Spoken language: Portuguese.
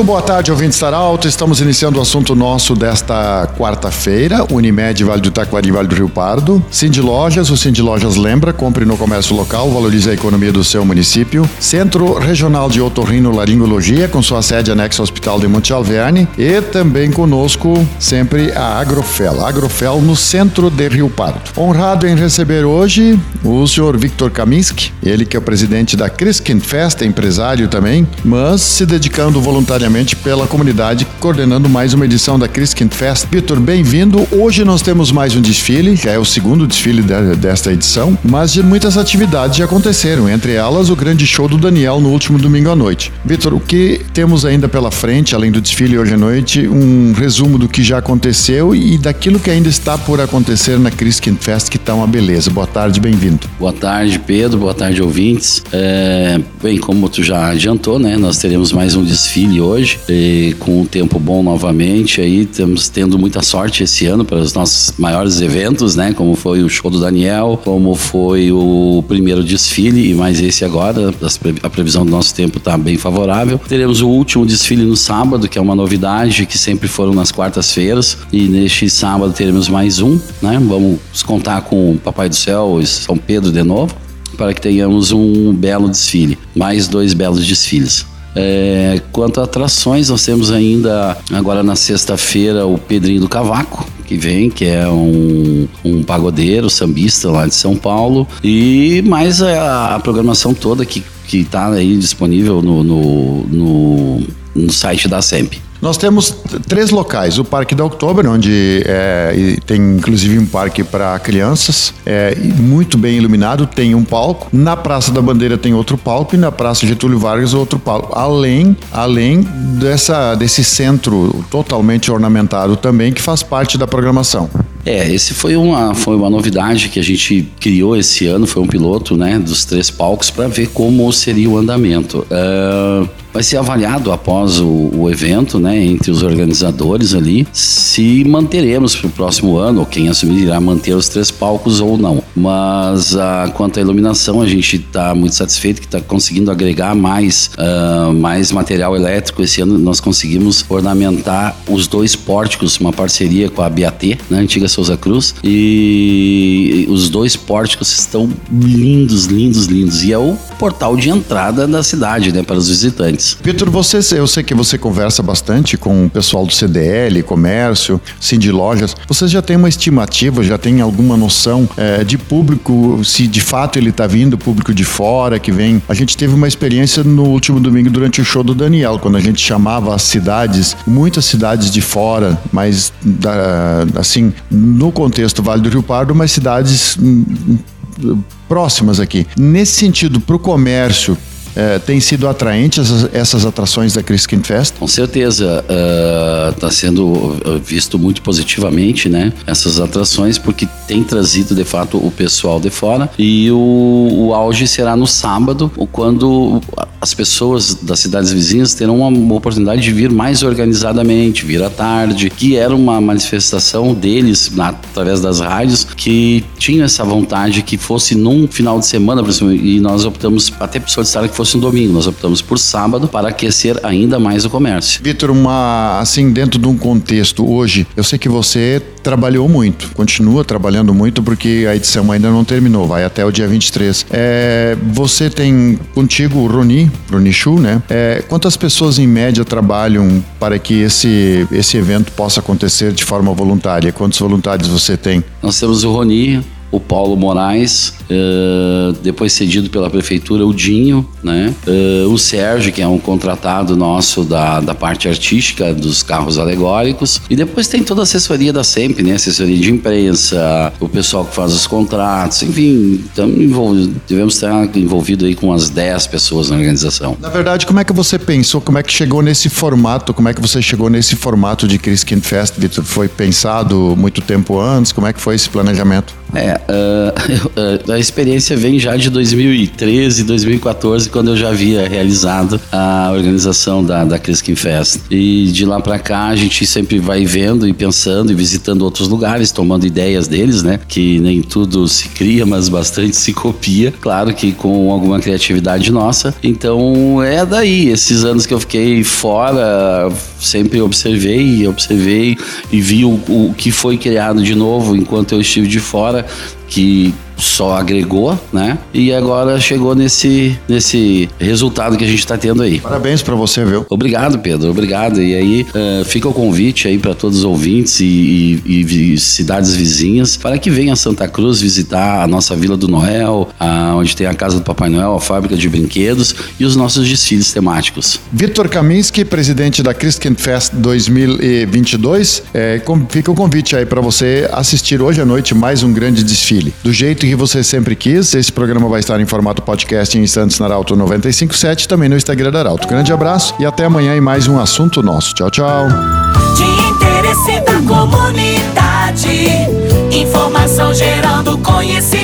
Muito boa tarde, ouvinte Estar Alto. Estamos iniciando o assunto nosso desta quarta-feira. Unimed, Vale do Taquari, Vale do Rio Pardo. Cindy Lojas, o Cindy Lojas lembra, compre no comércio local, valorize a economia do seu município. Centro Regional de Otorrino Laringologia, com sua sede anexa ao Hospital de Monte Alverne. E também conosco, sempre, a Agrofel. Agrofel no centro de Rio Pardo. Honrado em receber hoje o senhor Victor Kaminski, ele que é o presidente da Criskin Fest, empresário também, mas se dedicando voluntariamente pela comunidade, coordenando mais uma edição da Criskin Fest. Vitor, bem-vindo. Hoje nós temos mais um desfile, já é o segundo desfile de- desta edição, mas de muitas atividades já aconteceram, entre elas o grande show do Daniel no último domingo à noite. Vitor, o que temos ainda pela frente, além do desfile hoje à noite, um resumo do que já aconteceu e daquilo que ainda está por acontecer na Criskin Fest, que está uma beleza. Boa tarde, bem-vindo. Boa tarde, Pedro. Boa tarde, ouvintes. É, bem, como tu já adiantou, né? Nós teremos mais um desfile hoje, e com um tempo bom novamente. Aí estamos tendo muita sorte esse ano para os nossos maiores eventos, né? Como foi o show do Daniel, como foi o primeiro desfile e mais esse agora. A previsão do nosso tempo está bem favorável. Teremos o último desfile no sábado, que é uma novidade que sempre foram nas quartas-feiras. E neste sábado teremos mais um, né? Vamos contar com o Papai do Céu e São Pedro de novo para que tenhamos um belo desfile, mais dois belos desfiles. É, quanto a atrações, nós temos ainda agora na sexta-feira o Pedrinho do Cavaco, que vem, que é um, um pagodeiro, sambista lá de São Paulo, e mais a, a programação toda que que está aí disponível no, no, no, no site da SEMP. Nós temos três locais: o Parque da Oktober, onde é, tem inclusive um parque para crianças, é, muito bem iluminado, tem um palco. Na Praça da Bandeira tem outro palco e na Praça Getúlio Vargas outro palco. Além, além dessa, desse centro totalmente ornamentado também, que faz parte da programação. É, esse foi uma, foi uma novidade que a gente criou esse ano, foi um piloto, né, dos três palcos para ver como seria o andamento. Ah, vai ser avaliado após o, o evento, né, entre os organizadores ali, se manteremos para o próximo ano, ou quem assumir irá manter os três palcos ou não. Mas ah, quanto à iluminação, a gente está muito satisfeito que está conseguindo agregar mais, ah, mais material elétrico. Esse ano nós conseguimos ornamentar os dois pórticos, uma parceria com a BAT, né, antiga Souza Cruz, e os dois pórticos estão lindos, lindos, lindos. E é o portal de entrada da cidade, né, para os visitantes. Vitor, você, eu sei que você conversa bastante com o pessoal do CDL, comércio, Cindy Lojas. Você já tem uma estimativa, já tem alguma noção eh, de público, se de fato ele está vindo, público de fora que vem? A gente teve uma experiência no último domingo durante o show do Daniel, quando a gente chamava as cidades, muitas cidades de fora, mas da- assim, no contexto Vale do Rio Pardo, mas cidades hum, hum, próximas aqui. Nesse sentido, para o comércio, eh, tem sido atraente essas, essas atrações da Criskin Fest? Com certeza está sendo ah, visto muito positivamente, né? Essas atrações, porque tem trazido de fato o pessoal de fora. E o, o auge será no sábado, quando as pessoas das cidades vizinhas terão uma, oportunidade de vir mais organizadamente, vir à tarde, que era uma manifestação deles na- através das rádios que tinham essa vontade que fosse num final de semana, por exemplo, e nós optamos até por solicitar que fosse um domingo, nós optamos por sábado para aquecer ainda mais o comércio. Vitor, uma assim dentro de um contexto hoje, eu sei que você trabalhou muito, continua trabalhando muito porque a edição ainda não terminou, vai até o dia 23. É, você tem contigo o Roni, Roni Chu, né? É, quantas pessoas em média trabalham para que esse esse evento possa acontecer de forma voluntária? Quantos voluntários você tem? Nós temos o Roni, o Paulo Moraes, eh, depois cedido pela prefeitura, o Dinho, né? Eh, o Sérgio, que é um contratado nosso da, da parte artística dos carros alegóricos. E depois tem toda a assessoria da SEMP, né? Assessoria de imprensa, o pessoal que faz os contratos, enfim, envolvido, devemos estar envolvido aí com umas 10 pessoas na organização. Na verdade, como é que você pensou? Como é que chegou nesse formato? Como é que você chegou nesse formato de Criskin Fest, Vitor? Foi pensado muito tempo antes? Como é que foi esse planejamento? É, ah, experiência vem já de 2013, 2014, quando eu já havia realizado a organização da, da Criskin Fest. E de lá para cá a gente sempre vai vendo e pensando e visitando outros lugares, tomando ideias deles, né? Que nem tudo se cria, mas bastante se copia. Claro que com alguma criatividade nossa. Então é daí, esses anos que eu fiquei fora, sempre observei, observei e vi o, o que foi criado de novo enquanto eu estive de fora, que só agregou, né? E agora chegou nesse, nesse resultado que a gente está tendo aí. Parabéns para você, viu? Obrigado, Pedro. Obrigado. E aí uh, fica o convite aí para todos os ouvintes e, e, e, cidades vizinhas para que venham a Santa Cruz visitar a nossa Vila do Noel, a, onde tem a casa do Papai Noel, a fábrica de brinquedos e os nossos desfiles temáticos. Vitor Kaminski, presidente da Christian Fest 2022, é, com, fica o convite aí para você assistir hoje à noite mais um grande desfile. Do jeito que você sempre quis. Esse programa vai estar em formato podcast em instantes na Arauto 957, também no Instagram da Arauto. Grande abraço e até amanhã em mais um assunto nosso. Tchau, tchau. De interesse da comunidade, informação gerando conhecimento